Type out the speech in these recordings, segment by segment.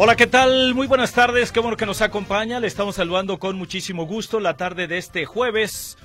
Hola, ¿qué tal? Muy buenas tardes, qué bueno que nos acompaña. Le estamos saludando con muchísimo gusto la tarde de este jueves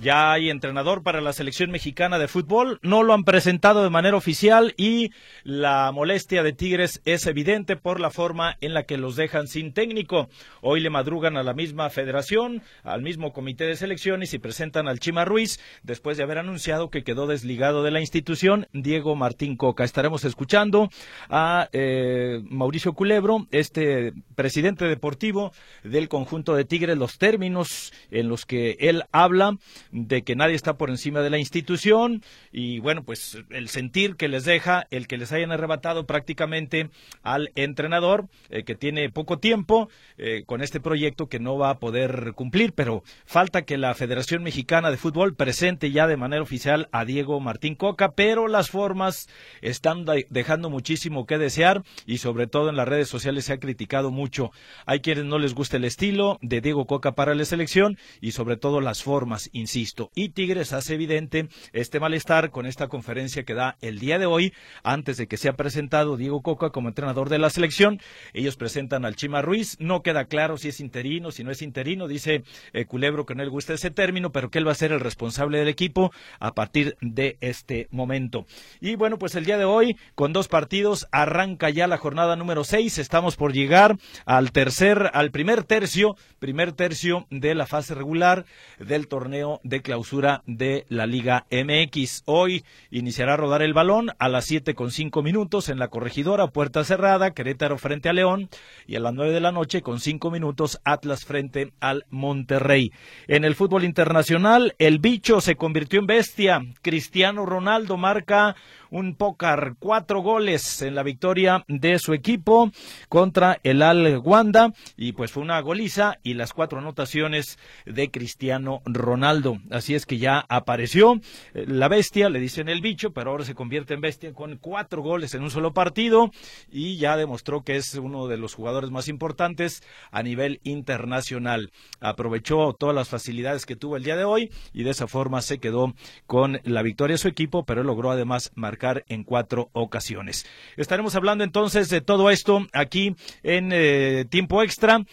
ya hay entrenador para la selección mexicana de fútbol. No lo han presentado de manera oficial y la molestia de Tigres es evidente por la forma en la que los dejan sin técnico. Hoy le madrugan a la misma federación, al mismo comité de selecciones y presentan al Chima Ruiz después de haber anunciado que quedó desligado de la institución Diego Martín Coca. Estaremos escuchando a eh, Mauricio Culebro, este presidente deportivo del conjunto de Tigres, los términos en los que él habla de que nadie está por encima de la institución y bueno, pues el sentir que les deja el que les hayan arrebatado prácticamente al entrenador eh, que tiene poco tiempo eh, con este proyecto que no va a poder cumplir, pero falta que la Federación Mexicana de Fútbol presente ya de manera oficial a Diego Martín Coca, pero las formas están dejando muchísimo que desear y sobre todo en las redes sociales se ha criticado mucho. Hay quienes no les gusta el estilo de Diego Coca para la selección y sobre todo las formas, insisto y Tigres hace evidente este malestar con esta conferencia que da el día de hoy, antes de que sea presentado Diego Coca como entrenador de la selección. Ellos presentan al Chima Ruiz. No queda claro si es interino, si no es interino. Dice eh, Culebro que no le gusta ese término, pero que él va a ser el responsable del equipo a partir de este momento. Y bueno, pues el día de hoy, con dos partidos, arranca ya la jornada número seis. Estamos por llegar al tercer, al primer tercio, primer tercio de la fase regular del torneo de clausura de la Liga MX. Hoy iniciará a rodar el balón a las siete con cinco minutos en la corregidora, puerta cerrada, Querétaro frente a León y a las nueve de la noche con cinco minutos Atlas frente al Monterrey. En el fútbol internacional, el bicho se convirtió en bestia. Cristiano Ronaldo marca un pócar, cuatro goles en la victoria de su equipo contra el Al Wanda y pues fue una goliza y las cuatro anotaciones de Cristiano Ronaldo. Así es que ya apareció eh, la bestia, le dicen el bicho, pero ahora se convierte en bestia con cuatro goles en un solo partido y ya demostró que es uno de los jugadores más importantes a nivel internacional. Aprovechó todas las facilidades que tuvo el día de hoy y de esa forma se quedó con la victoria de su equipo, pero logró además marcar en cuatro ocasiones. Estaremos hablando entonces de todo esto aquí en eh, tiempo extra.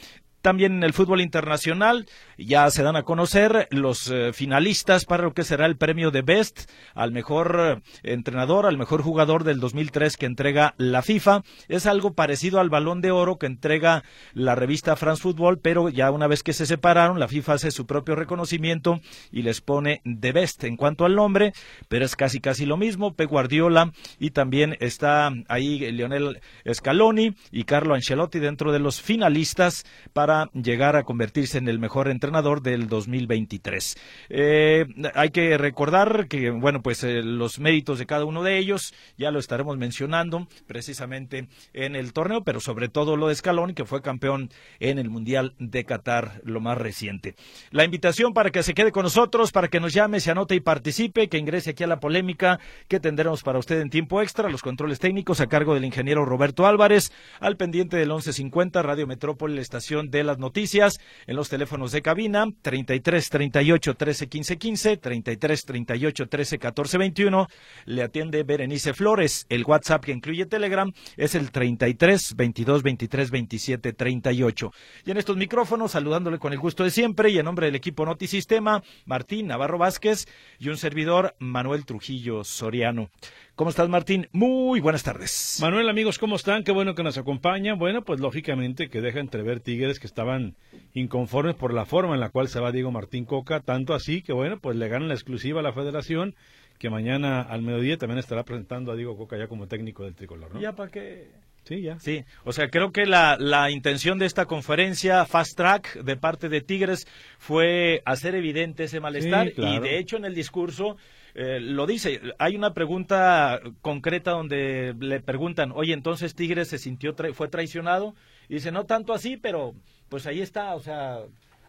También en el fútbol internacional ya se dan a conocer los eh, finalistas para lo que será el premio de Best al mejor eh, entrenador, al mejor jugador del 2003 que entrega la FIFA. Es algo parecido al balón de oro que entrega la revista France Football, pero ya una vez que se separaron, la FIFA hace su propio reconocimiento y les pone de Best en cuanto al nombre, pero es casi casi lo mismo. Pep Guardiola y también está ahí Lionel Scaloni y Carlo Ancelotti dentro de los finalistas para llegar a convertirse en el mejor entrenador del 2023. Eh, hay que recordar que, bueno, pues eh, los méritos de cada uno de ellos ya lo estaremos mencionando precisamente en el torneo, pero sobre todo lo de Scaloni, que fue campeón en el Mundial de Qatar, lo más reciente. La invitación para que se quede con nosotros, para que nos llame, se anote y participe, que ingrese aquí a la polémica que tendremos para usted en tiempo extra, los controles técnicos a cargo del ingeniero Roberto Álvarez, al pendiente del 1150 Radio Metrópoli, la estación de las noticias en los teléfonos de cabina 33 38 13 15 15, 33 38 13 14 21. Le atiende Berenice Flores. El WhatsApp que incluye Telegram es el 33 22 23 27 38. Y en estos micrófonos, saludándole con el gusto de siempre y en nombre del equipo Notisistema, Martín Navarro Vázquez y un servidor, Manuel Trujillo Soriano. ¿Cómo estás, Martín? Muy buenas tardes. Manuel, amigos, ¿cómo están? Qué bueno que nos acompañan. Bueno, pues lógicamente que deja entrever Tigres que estaban inconformes por la forma en la cual se va Diego Martín Coca, tanto así que, bueno, pues le ganan la exclusiva a la federación, que mañana al mediodía también estará presentando a Diego Coca ya como técnico del tricolor, ¿no? Ya para qué Sí, ya. Sí, o sea, creo que la, la intención de esta conferencia Fast Track de parte de Tigres fue hacer evidente ese malestar y de hecho en el discurso eh, lo dice. Hay una pregunta concreta donde le preguntan, oye, entonces Tigres se sintió, fue traicionado. Y dice, no tanto así, pero pues ahí está, o sea,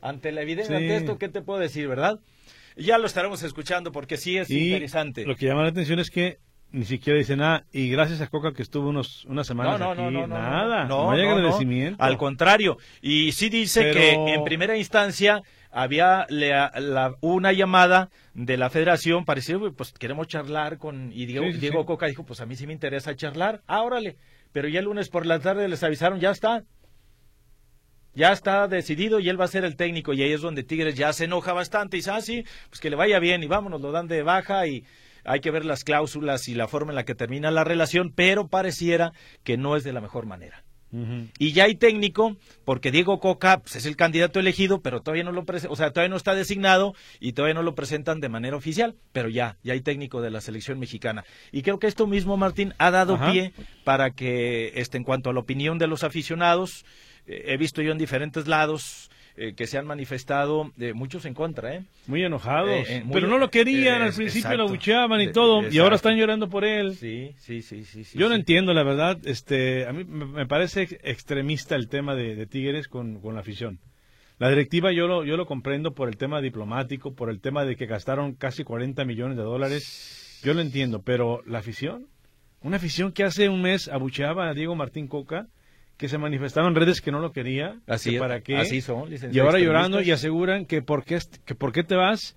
ante la evidencia, ante esto, ¿qué te puedo decir, verdad? Ya lo estaremos escuchando porque sí es interesante. Lo que llama la atención es que ni siquiera dice nada. Y gracias a Coca que estuvo unos, unas semanas no, no, no, nada. No, hay agradecimiento. Al contrario. Y sí dice que en primera instancia había una llamada de la federación, parecía, pues queremos charlar con... Y Diego, Diego Coca dijo, pues a mí sí me interesa charlar. Ah, órale. Pero ya el lunes por la tarde les avisaron, ya está. Ya está decidido y él va a ser el técnico. Y ahí es donde Tigres ya se enoja bastante y dice, ah, sí, pues que le vaya bien y vámonos, lo dan de baja y hay que ver las cláusulas y la forma en la que termina la relación, pero pareciera que no es de la mejor manera. Y ya hay técnico, porque Diego Coca pues, es el candidato elegido, pero todavía no lo o sea, todavía no está designado y todavía no lo presentan de manera oficial, pero ya, ya hay técnico de la selección mexicana. Y creo que esto mismo, Martín, ha dado pie para que, este, en cuanto a la opinión de los aficionados, he visto yo en diferentes lados, eh, que se han manifestado eh, muchos en contra, ¿eh? Muy enojados. Eh, pero no lo querían, al principio lo buchaban y todo, y ahora están llorando por él. Sí, sí, sí, sí. Yo no entiendo, la verdad. Este, a mí me parece extremista el tema de, Tigres con, con, la afición. La directiva yo lo, yo lo comprendo por el tema diplomático, por el tema de que gastaron casi 40 millones de dólares. Yo lo entiendo, pero la afición, una afición que hace un mes abucheaba a Diego Martín Coca, que se manifestaron en redes que no lo quería. Así, para qué. así son, Y ahora llorando y aseguran que por qué, que por qué te vas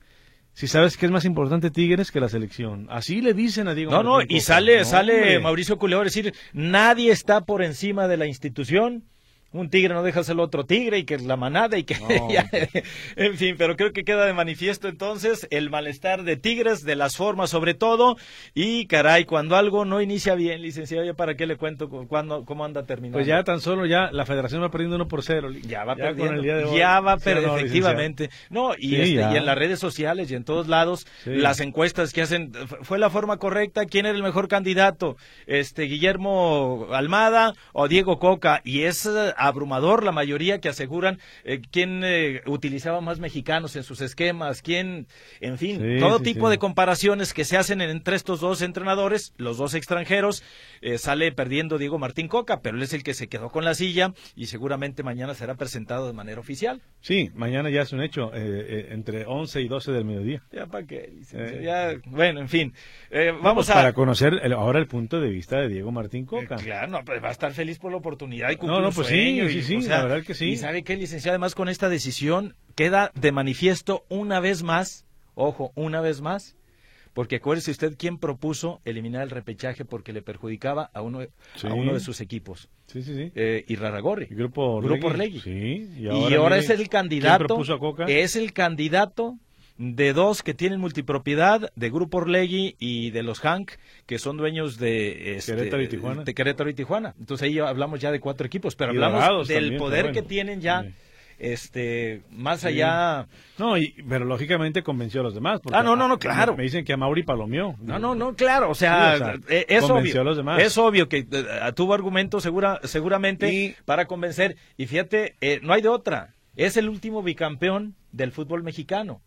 si sabes que es más importante Tigres que la selección. Así le dicen a Diego. No, no, y sale, sale Mauricio Culeo a decir, nadie está por encima de la institución un tigre no deja ser el otro tigre y que es la manada y que en fin, pero creo que queda de manifiesto entonces el malestar de Tigres, de las formas sobre todo y caray, cuando algo no inicia bien, licenciado, ya para qué le cuento cuando, cómo anda terminando. Pues ya tan solo ya la federación va perdiendo uno por cero. Ya va perdiendo. ya va perdiendo, efectivamente. No, y, este, y en las redes sociales y en todos lados las encuestas que hacen fue la forma correcta, quién era el mejor candidato, este Guillermo Almada o Diego Coca y es abrumador la mayoría que aseguran eh, quién eh, utilizaba más mexicanos en sus esquemas, quién, en fin, todo tipo de comparaciones que se hacen entre estos dos entrenadores, los dos extranjeros, eh, sale perdiendo Diego Martín Coca, pero él es el que se quedó con la silla y seguramente mañana será presentado de manera oficial. Sí, mañana ya es un hecho, entre 11 y 12 del mediodía. Ya para qué, ya, bueno, en fin, vamos pues a... Para conocer ahora el punto de vista de Diego Martín Coca. claro, pues va a estar feliz por la oportunidad y cumplir no, no, pues sí, Sí, sí, la verdad que sí. Y sabe qué, licenciado, además con esta decisión queda de manifiesto una vez más, ojo, una vez más, porque acuérdese usted quién propuso eliminar el repechaje porque le perjudicaba a uno, a uno de sus equipos. Sí, sí, sí. Eh, y Raragorri. Grupo, Grupo Sí. Y ahora, es el candidato. Es el candidato de dos que tienen multipropiedad, de Grupo Orlegui y de los Hank, que son dueños de, este, Querétaro, y Tijuana. de Querétaro y Tijuana. Entonces ahí hablamos ya de cuatro equipos, pero hablamos del poder que tienen ya. Este, más allá. No, y, pero lógicamente convenció a los demás. Ah, no, no, no, claro. Me dicen que a Mauri palomeó. No, no, no, claro. O sea, eh, es obvio. A los demás. Es obvio que eh, tuvo argumentos segura, seguramente para convencer. Y fíjate, eh, no hay de otra. Es el último bicampeón del fútbol mexicano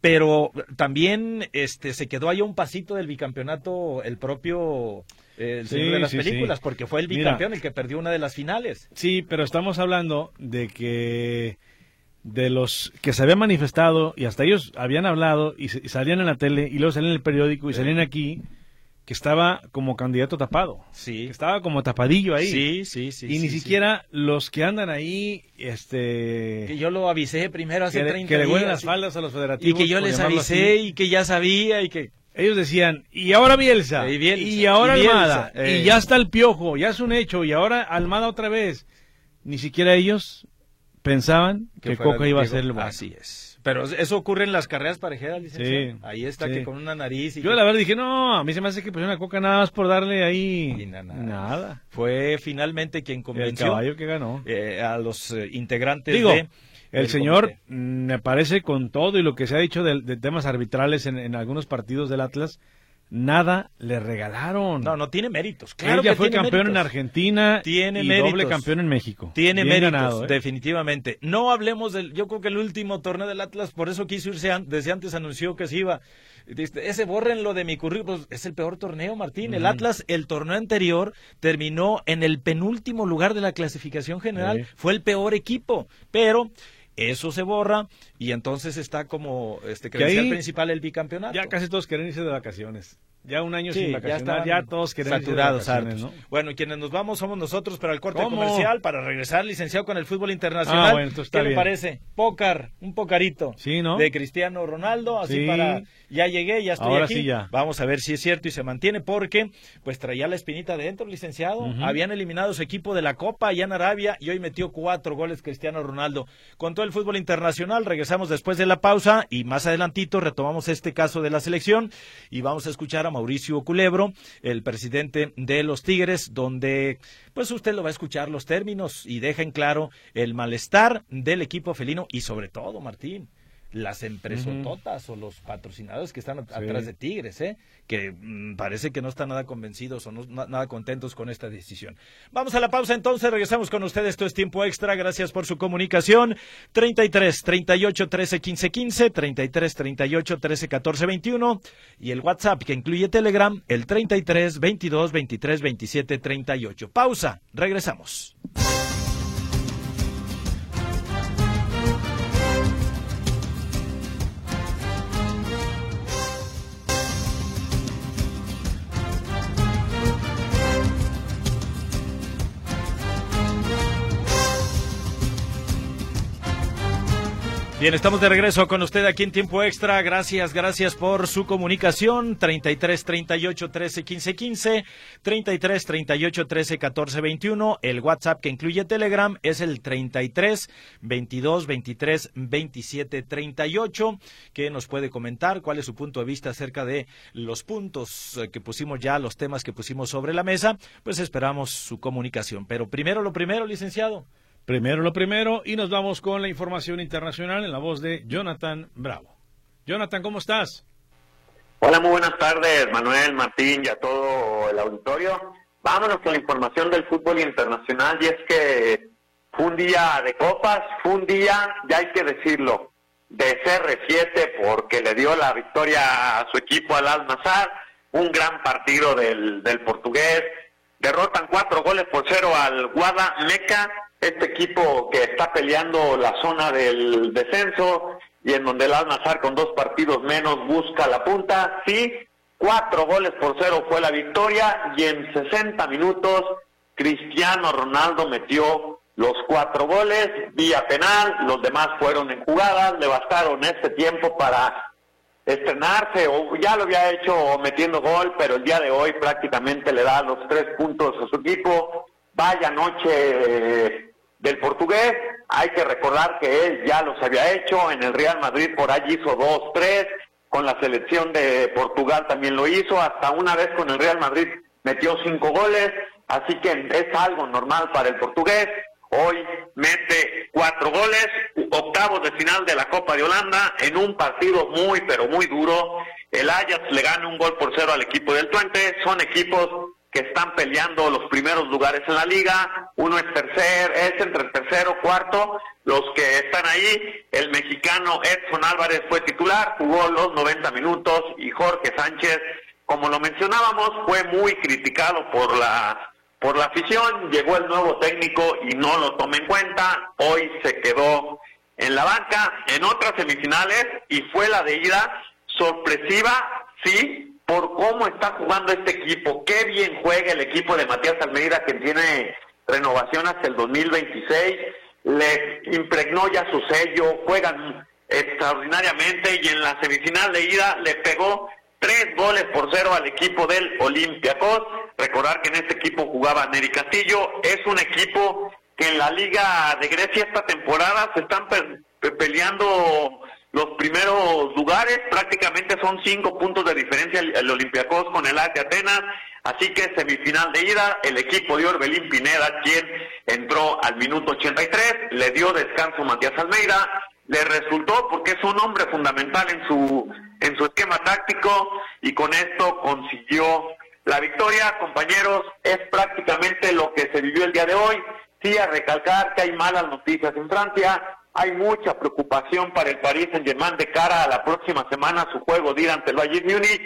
pero también este se quedó ahí un pasito del bicampeonato el propio eh, el señor de las películas porque fue el bicampeón el que perdió una de las finales. Sí pero estamos hablando de que de los que se habían manifestado y hasta ellos habían hablado y, salían en la tele y luego salían en el periódico y salían aquí que estaba como candidato tapado. Sí. estaba como tapadillo ahí. Sí, sí, sí. Y ni siquiera los que andan ahí, este... Que yo lo avisé primero hace que, 30 que le huelen las faldas a los federativos. Y que yo les avisé y que ya sabía y que... Ellos decían, y ahora Bielsa, y, ahora Almada, y eh. ya está el piojo, ya es un hecho, y ahora Almada otra vez. Ni siquiera ellos pensaban que, Coca iba a ser el Así es. Pero eso ocurre en las carreras parejeras, licenciado. Sí, Ahí está, que con una nariz. Y Yo la verdad dije, no, a mí se me hace que pusieron una coca nada más por darle ahí. nada. Fue finalmente quien convenció. El caballo que ganó. Eh, a los eh, integrantes Digo, de. El señor, mm, me parece con todo y lo que se ha dicho de, temas arbitrales en, algunos partidos del Atlas, nada le regalaron. No, no tiene méritos. Claro Ella que fue tiene campeón en. Argentina Tiene y méritos. doble campeón en México. Tiene Bien méritos, ganado, ¿eh? definitivamente. No hablemos del. Yo creo que el último torneo del Atlas, por eso quiso irse an- desde antes, anunció que se iba. Dice, ese bórrenlo de mi currículum. Pues, es el peor torneo, Martín. El Atlas, el torneo anterior, terminó en el penúltimo lugar de la clasificación general. Fue el peor equipo. Pero. Eso se borra y entonces está como este credencial ahí principal el bicampeonato. Ya casi todos quieren irse de vacaciones. Ya un año Sí, sin ya vacaciones. estaban Ya, todos de saturados. ¿no? Bueno, y quienes nos vamos somos nosotros, pero al corte ¿Cómo? comercial para regresar, licenciado, con el fútbol internacional. Ah, bueno, ¿Qué le bien. parece? Pócar, un pocarito. Sí, ¿no? De Cristiano Ronaldo, así Sí. para ya llegué, ya estoy Ahora aquí. ya. Vamos a ver si es cierto y se mantiene porque pues traía la espinita adentro, licenciado. Ujú. Habían eliminado su equipo de la Copa allá en Arabia y hoy metió cuatro goles Cristiano Ronaldo. Con todo el fútbol internacional, regresamos después de la pausa y más adelantito retomamos este caso de la selección y vamos a escuchar a Mauricio Culebro, el presidente de los Tigres, donde pues usted lo va a escuchar los términos y deja en claro el malestar del equipo felino y sobre todo, Martín, las empresototas o los patrocinadores que están at- atrás de Tigres, ¿eh? que mm, parece que no están nada convencidos o no, na- nada contentos con esta decisión. Vamos a la pausa entonces, regresamos con ustedes, esto es tiempo extra, gracias por su comunicación, 33 38 13 15 15, 33 38 13 14 21 y el WhatsApp que incluye Telegram, el 33 22 23 27 38. Pausa, regresamos. Bien, estamos de regreso con usted aquí en tiempo extra. Gracias, gracias por su comunicación. 33 38 13 15 15, 33 38 13 14 21. El WhatsApp que incluye Telegram es el 33 22 23 27 38, que nos puede comentar cuál es su punto de vista acerca de los puntos eh, que pusimos ya, los temas que pusimos sobre la mesa. Pues esperamos su comunicación. Pero primero lo primero, licenciado. Primero lo primero y nos vamos con la información internacional en la voz de Jonathan Bravo. Jonathan, ¿cómo estás? Hola, muy buenas tardes, Manuel, Martín y a todo el auditorio. Vámonos con la información del fútbol internacional y es que fue un día de copas, fue un día, ya hay que decirlo, de CR7 porque le dio la victoria a su equipo al Al-Nazar, un gran partido del, del portugués, derrotan cuatro goles por cero al Guada Meca, este equipo que está peleando la zona del descenso y en donde el Al-Nazar con dos partidos menos busca la punta, sí, cuatro goles por cero fue la victoria y en 60 minutos Cristiano Ronaldo metió los cuatro goles vía penal, los demás fueron en jugadas, le bastaron este tiempo para estrenarse o ya lo había hecho metiendo gol, pero el día de hoy prácticamente le da los tres puntos a su equipo. Vaya noche eh, del portugués, hay que recordar que él ya los había hecho, en el Real Madrid por allí hizo dos, tres, con la selección de Portugal también lo hizo, hasta una vez con el Real Madrid metió cinco goles, así que es algo normal para el portugués. Hoy mete cuatro goles, octavos de final de la Copa de Holanda, en un partido muy, pero muy duro. El Ajax le gana un gol por cero al equipo del Twente. Son equipos que están peleando los primeros lugares en la liga. Uno es tercer, es entre el tercero, cuarto. Los que están ahí, el mexicano Edson Álvarez fue titular, jugó los 90 minutos y Jorge Sánchez, como lo mencionábamos, fue muy criticado por la por la afición, llegó el nuevo técnico y no lo toma en cuenta, hoy se quedó en la banca en otras semifinales y fue la de ida sorpresiva, sí, por cómo está jugando este equipo, qué bien juega el equipo de Matías Almeida que tiene renovación hasta el 2026, le impregnó ya su sello, juegan extraordinariamente y en la semifinal de ida le pegó tres goles por cero al equipo del Olympiacos. Recordar que en este equipo jugaba Neri Castillo. Es un equipo que en la Liga de Grecia esta temporada se están pe- pe- peleando los primeros lugares. Prácticamente son cinco puntos de diferencia el, Olympiacos con el de Atenas. Así que semifinal de ida, el equipo de Orbelín Pineda, quien entró al minuto 83, le dio descanso Matías Almeida le resultó porque es un hombre fundamental en su en su esquema táctico y con esto consiguió la victoria, compañeros, es prácticamente lo que se vivió el día de hoy. Sí, a recalcar que hay malas noticias en Francia, hay mucha preocupación para el París Saint-Germain de cara a la próxima semana, su juego de ir ante el Bayern Múnich,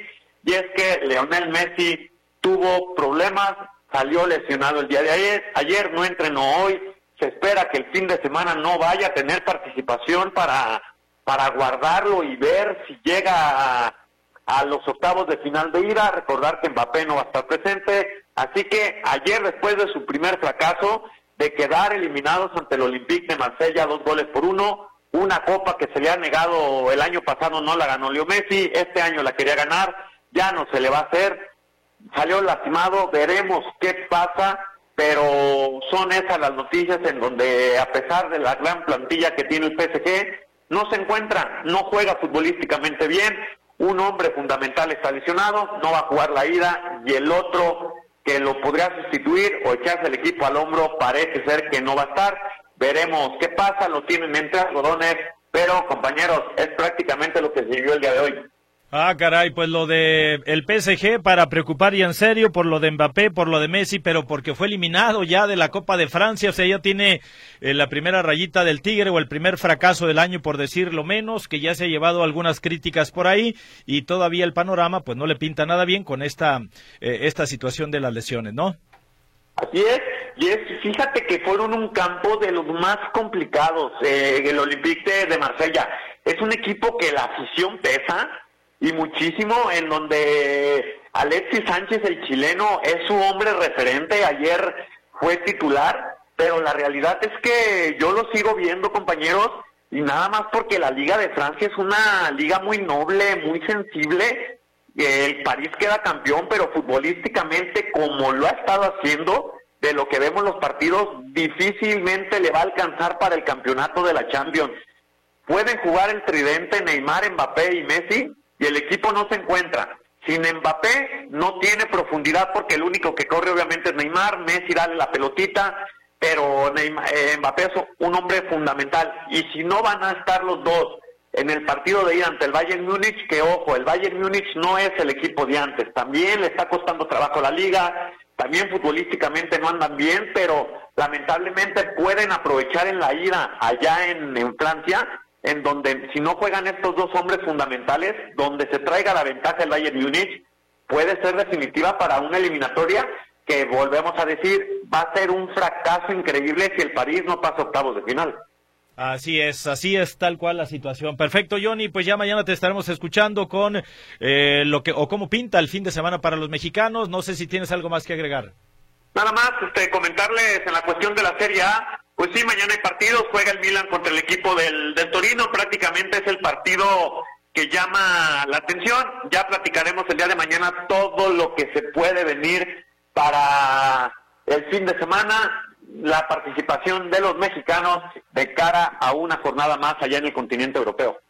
y es que Leonel Messi tuvo problemas, salió lesionado el día de ayer, ayer no entrenó hoy, se espera que el fin de semana no vaya a tener participación para, para guardarlo y ver si llega a los octavos de final de ida, recordar que Mbappé no va a estar presente, así que ayer después de su primer fracaso, de quedar eliminados ante el Olympique de Marsella, dos goles por uno, una copa que se le ha negado el año pasado no la ganó Leo Messi, este año la quería ganar, ya no se le va a hacer, salió lastimado, veremos qué pasa, pero son esas las noticias en donde a pesar de la gran plantilla que tiene el PSG, no se encuentra, no juega futbolísticamente bien, un hombre fundamental está lesionado, no va a jugar la ida y el otro que lo podría sustituir o echarse el equipo al hombro parece ser que no va a estar. Veremos qué pasa, lo tienen entre algodones, pero compañeros, es prácticamente lo que se vivió el día de hoy. Ah, caray, pues lo de el PSG para preocupar y en serio por lo de Mbappé, por lo de Messi, pero porque fue eliminado ya de la Copa de Francia, o sea, ya tiene eh, la primera rayita del Tigre o el primer fracaso del año, por decirlo menos, que ya se ha llevado algunas críticas por ahí y todavía el panorama pues no le pinta nada bien con esta, eh, esta situación de las lesiones, ¿no? Así es, y es, fíjate que fueron un campo de los más complicados, eh, el Olympique de Marsella. Es un equipo que la afición pesa, y muchísimo en donde Alexis Sánchez, el chileno, es su hombre referente. Ayer fue titular, pero la realidad es que yo lo sigo viendo, compañeros, y nada más porque la Liga de Francia es una liga muy noble, muy sensible. El París queda campeón, pero futbolísticamente, como lo ha estado haciendo, de lo que vemos los partidos, difícilmente le va a alcanzar para el campeonato de la Champions. Pueden jugar el tridente Neymar, Mbappé y Messi, y el equipo no se encuentra. Sin Mbappé no tiene profundidad porque el único que corre obviamente es Neymar, Messi dale la pelotita, pero eh, Mbappé es un hombre fundamental. Y si no van a estar los dos en el partido de ir ante el Bayern Múnich, que ojo, el Bayern Múnich no es el equipo de antes, también le está costando trabajo la liga, también futbolísticamente no andan bien, pero lamentablemente pueden aprovechar en la ida allá en Francia en donde si no juegan estos dos hombres fundamentales, donde se traiga la ventaja el Bayern Múnich, puede ser definitiva para una eliminatoria que volvemos a decir va a ser un fracaso increíble si el París no pasa octavos de final. Así es, así es tal cual la situación. Perfecto, Johnny, pues ya mañana te estaremos escuchando con eh, lo que o cómo pinta el fin de semana para los mexicanos. No sé si tienes algo más que agregar. Nada más, este, comentarles en la cuestión de la Serie A, pues sí, mañana hay partidos, juega el Milan contra el equipo del, del Torino, prácticamente es el partido que llama la atención. Ya platicaremos el día de mañana todo lo que se puede venir para el fin de semana, la participación de los mexicanos de cara a una jornada más allá en el continente europeo.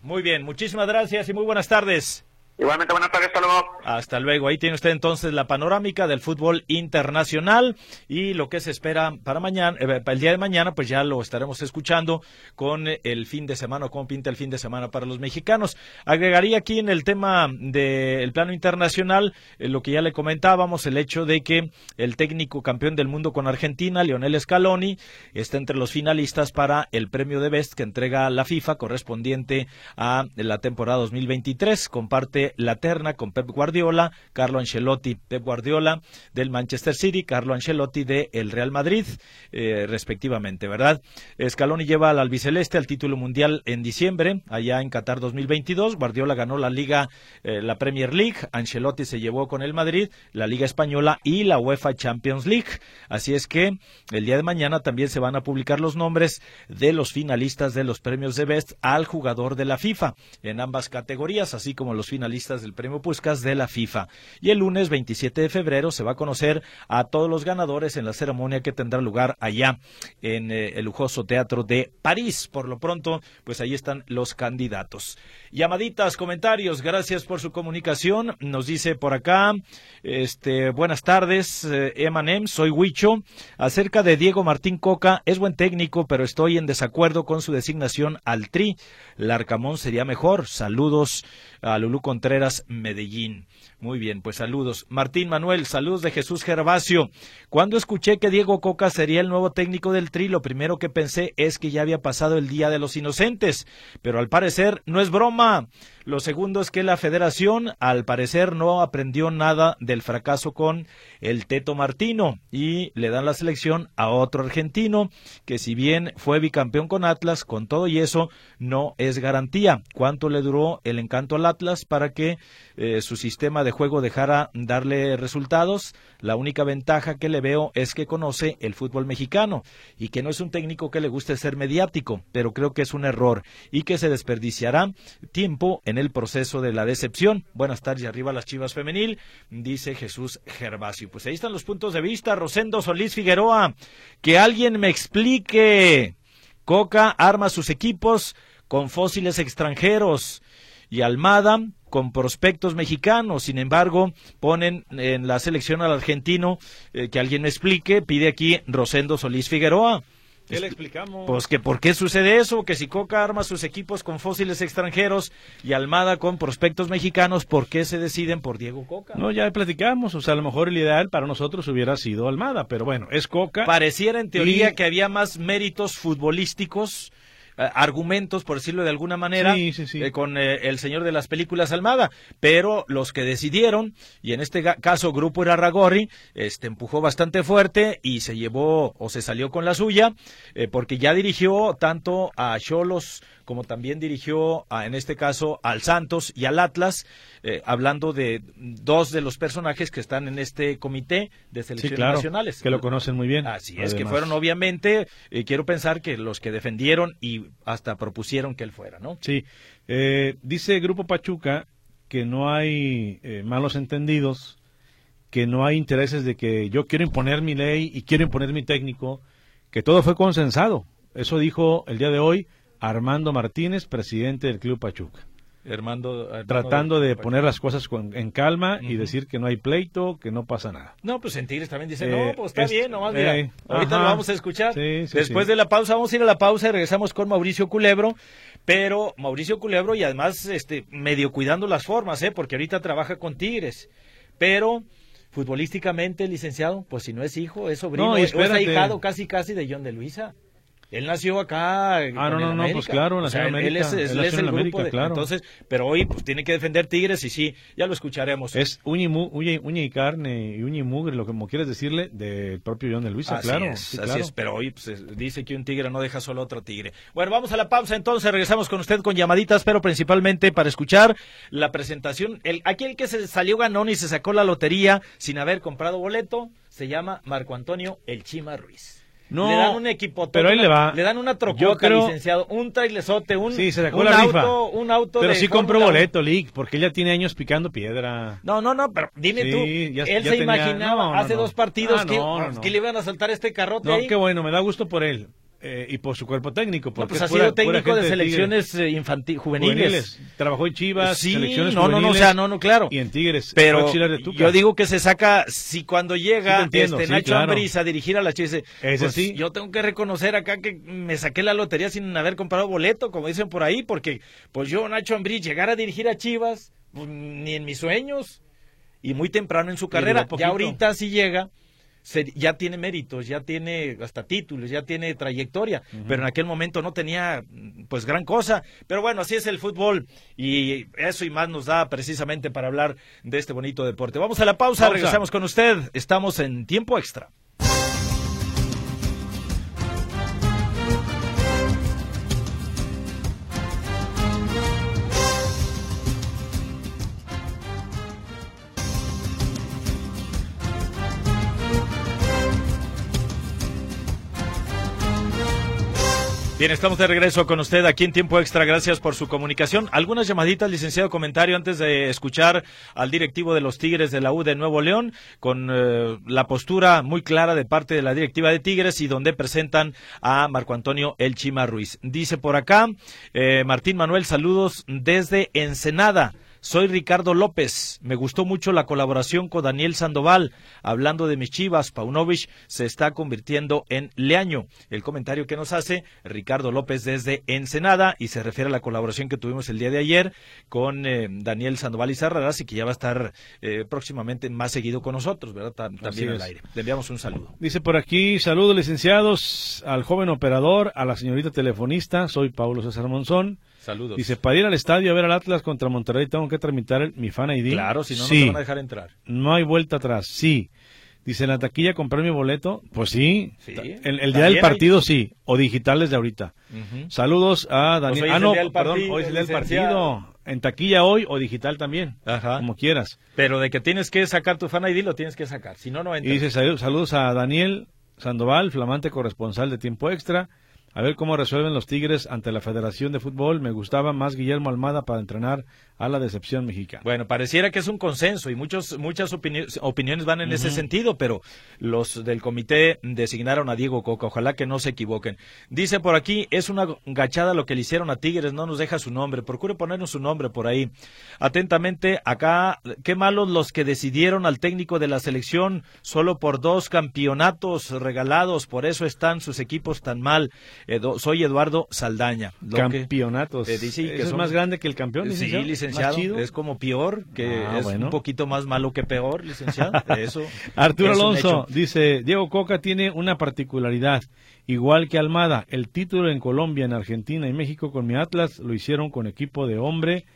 Muy bien, muchísimas gracias y muy buenas tardes. Igualmente, buenas tardes, hasta luego. Hasta luego. Ahí tiene usted entonces la panorámica del fútbol internacional y lo que se espera para mañana, eh, el día de mañana, pues ya lo estaremos escuchando con el fin de semana, cómo pinta el fin de semana para los mexicanos. Agregaría aquí en el tema del plano internacional eh, lo que ya le comentábamos, el hecho de que el técnico campeón del mundo con Argentina, Lionel Scaloni, está entre los finalistas para el premio de Best que entrega la FIFA correspondiente a la temporada 2023. Comparte la terna con Pep Guardiola, Carlo Ancelotti, Pep Guardiola del Manchester City, Carlo Ancelotti del el Real Madrid, eh, respectivamente, ¿verdad? Scaloni lleva al albiceleste al título mundial en diciembre, allá en Qatar 2022. Guardiola ganó la Liga, eh, la Premier League, Ancelotti se llevó con el Madrid, la Liga Española y la UEFA Champions League. Así es que el día de mañana también se van a publicar los nombres de los finalistas de los premios de Best al jugador de la FIFA en ambas categorías, así como los finalistas finalistas del premio de la FIFA. Y el lunes 27 de febrero se va a conocer a todos los ganadores en la ceremonia que tendrá lugar allá en eh, el lujoso teatro de París. Por lo pronto, pues ahí están los candidatos. Llamaditas, comentarios, gracias por su comunicación. Nos dice por acá, este, buenas tardes, eh, Emanem, soy Huicho. Acerca de Diego Martín Coca, es buen técnico, pero estoy en desacuerdo con su designación al Tri. Larcamón sería mejor. Saludos a Lulú Contreras, Medellín. Muy bien, pues saludos. Martín Manuel, saludos de Jesús Gervasio. Cuando escuché que Diego Coca sería el nuevo técnico del Tri, lo primero que pensé es que ya había pasado el Día de los Inocentes, pero al parecer no es broma. Lo segundo es que la federación, al parecer, no aprendió nada del fracaso con el Teto Martino y le dan la selección a otro argentino que si bien fue bicampeón con Atlas, con todo y eso no es garantía. ¿Cuánto le duró el encanto al Atlas para que eh, su sistema de juego dejara darle resultados? La única ventaja que le veo es que conoce el fútbol mexicano y que no es un técnico que le guste ser mediático, pero creo que es un error y que se desperdiciará tiempo en el proceso de la decepción. Buenas tardes, arriba las Chivas Femenil, dice Jesús Gervasio. Pues ahí están los puntos de vista. Rosendo Solís Figueroa, que alguien me explique. Coca arma sus equipos con fósiles extranjeros y Almada con prospectos mexicanos. Sin embargo, ponen en la selección al argentino, eh, que alguien me explique, pide aquí Rosendo Solís Figueroa. ¿Qué le explicamos? Pues que por qué sucede eso, que si Coca arma sus equipos con fósiles extranjeros y Almada con prospectos mexicanos, ¿por qué se deciden por Diego Coca? No, ya platicamos, o sea, a lo mejor el ideal para nosotros hubiera sido Almada, pero bueno, es Coca. Pareciera en teoría que había más méritos futbolísticos argumentos, por decirlo de alguna manera, eh, con eh, el señor de las películas Almada, pero los que decidieron, y en este caso Grupo Irarragorri, este empujó bastante fuerte y se llevó o se salió con la suya, porque ya dirigió tanto a Cholos como también dirigió en este caso al Santos y al Atlas, eh, hablando de dos de los personajes que están en este comité de selecciones nacionales. Que lo conocen muy bien. Así es, que fueron obviamente, eh, quiero pensar que los que defendieron y hasta propusieron que él fuera, ¿no? Sí. Eh, dice Grupo Pachuca que no hay malos entendidos, que no hay intereses de que yo quiero imponer mi ley y quiero imponer mi técnico, que todo fue consensado. Eso dijo el día de hoy Armando Martínez, presidente del Club Pachuca. Armando, tratando de, poner las cosas en calma y decir que no hay pleito, que no pasa nada. No, pues en Tigres también dice, no, eh, pues está bien, nomás mira, eh, ahorita lo vamos a escuchar. Después de la pausa, vamos a ir a la pausa y regresamos con Mauricio Culebro, pero Mauricio Culebro y además este medio cuidando las formas, ¿eh? porque ahorita trabaja con Tigres, pero futbolísticamente, licenciado, pues si no es hijo, es sobrino, es ahijado casi casi de John de Luisa. Él nació acá. Ah, no, no, no, pues claro, nació en América. Él es, él es el grupo de, claro. Entonces, pero hoy pues, tiene que defender Tigres y sí, ya lo escucharemos. Es uña y, uña, y carne y uña y mugre, lo que como quieres decirle, del propio John de Luisa, así claro. Es, Así es, pero hoy pues, dice que un tigre no deja solo otro tigre. Bueno, vamos a la pausa entonces, regresamos con usted con llamaditas, pero principalmente para escuchar la presentación. El, aquí el que se salió ganón y se sacó la lotería sin haber comprado boleto se llama Marco Antonio El Chima Ruiz. No, le dan un equipo, pero ahí le va. Le dan una trocota, licenciado, un trailesote, un, sí, se un la auto, un auto Pero sí compró boleto, Lick, porque él ya tiene años picando piedra. No, no, no, pero dime tú, él se imaginaba hace dos partidos ah, que, le iban a saltar este carrote No, qué bueno, me da gusto por él. Eh, y por su cuerpo técnico. Porque pues ha sido técnico de selecciones eh, infantil, juveniles. Trabajó en Chivas, sí, selecciones no, no, no, o sea, no, no, claro. Y en Tigres. Pero yo digo que se saca, si cuando llega este Nacho Ambriz a dirigir a la Chivas, pues, sí. yo tengo que reconocer acá que me saqué la lotería sin haber comprado boleto, como dicen por ahí, porque pues yo, Nacho Ambriz, llegar a dirigir a Chivas, pues, ni en mis sueños, y muy temprano en su carrera, ya ahorita sí llega ya tiene méritos, ya tiene hasta títulos, ya tiene trayectoria, pero en aquel momento no tenía pues gran cosa. Pero bueno, así es el fútbol y eso y más nos da precisamente para hablar de este bonito deporte. Vamos a la pausa. regresamos con usted. Estamos en tiempo extra. Bien, estamos de regreso con usted aquí en Tiempo Extra. Gracias por su comunicación. Algunas llamaditas, licenciado comentario, antes de escuchar al directivo de los Tigres de la U de Nuevo León, con eh, la postura muy clara de parte de la directiva de Tigres y donde presentan a Marco Antonio El Chima Ruiz. Dice por acá, eh, Martín Manuel, saludos desde Ensenada. Soy Ricardo López. Me gustó mucho la colaboración con Daniel Sandoval. Hablando de mis chivas, Paunovic se está convirtiendo en Leaño. El comentario que nos hace Ricardo López desde Ensenada y se refiere a la colaboración que tuvimos el día de ayer con eh, Daniel Sandoval y Sarradas y que ya va a estar eh, próximamente más seguido con nosotros, ¿verdad? también al aire. Le enviamos un saludo. Dice por aquí, saludos licenciados al joven operador, a la señorita telefonista. Soy Paulo César Monzón. Saludos. Dice, para ir al estadio a ver al Atlas contra Monterrey tengo que tramitar mi fan ID. Claro, si no, no te van a dejar entrar. No hay vuelta atrás, sí. Dice, en la taquilla comprar mi boleto, pues sí. El, día del partido sí, o digital desde ahorita. Saludos a Daniel. Pues ah, no, perdón, hoy es el día del partido. En taquilla hoy o digital también, Ajá. como quieras. Pero de que tienes que sacar tu fan ID, lo tienes que sacar, si no, no entras. Y dice, saludos a Daniel Sandoval, flamante corresponsal de Tiempo Extra. A ver cómo resuelven los Tigres ante la Federación de Fútbol. Me gustaba más Guillermo Almada para entrenar a la decepción mexicana. Bueno, pareciera que es un consenso y muchos, muchas opiniones van en ese sentido, pero los del comité designaron a Diego Coca. Ojalá que no se equivoquen. Dice por aquí, es una gachada lo que le hicieron a Tigres, no nos deja su nombre. Procure ponernos su nombre por ahí. Atentamente, acá, qué malos los que decidieron al técnico de la selección solo por dos campeonatos regalados, por eso están sus equipos tan mal soy Eduardo Saldaña. Campeonatos. es más grande que el campeón, licenciado? Sí, licenciado. Es como peor, que ah, es un poquito más malo que peor, licenciado. Eso Arturo Alonso dice, Diego Coca tiene una particularidad. Igual que Almada, el título en Colombia, en Argentina y México con mi Atlas lo hicieron con equipo de hombre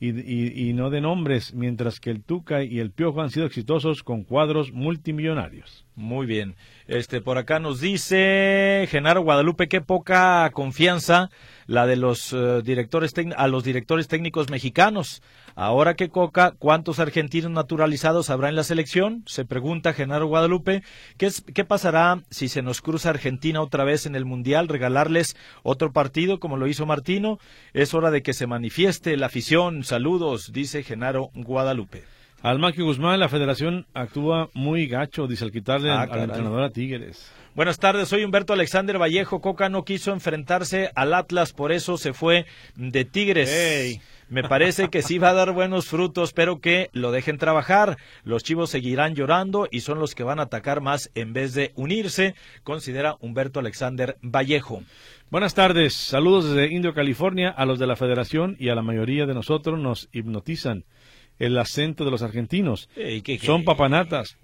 y, y, no de nombres, mientras que el Tuca y el Piojo han sido exitosos con cuadros multimillonarios. Muy bien. Este por acá nos dice Genaro Guadalupe qué poca confianza la de los eh, directores a los directores técnicos mexicanos. Ahora que Coca, ¿cuántos argentinos naturalizados habrá en la selección? Se pregunta Genaro Guadalupe. ¿Qué, ¿Qué pasará si se nos cruza Argentina otra vez en el Mundial? ¿Regalarles otro partido como lo hizo Martino? Es hora de que se manifieste la afición. Saludos, dice Genaro Guadalupe. Almaquio Guzmán, la federación actúa muy gacho, dice al quitarle ah, al entrenador a Tigres. Buenas tardes, soy Humberto Alexander Vallejo. Coca no quiso enfrentarse al Atlas, por eso se fue de Tigres. Me parece que sí va a dar buenos frutos, pero que lo dejen trabajar. Los chivos seguirán llorando y son los que van a atacar más en vez de unirse, considera Humberto Alexander Vallejo. Buenas tardes, saludos desde Indio, California, a los de la federación y a la mayoría de nosotros nos hipnotizan el acento de los argentinos. Son papanatas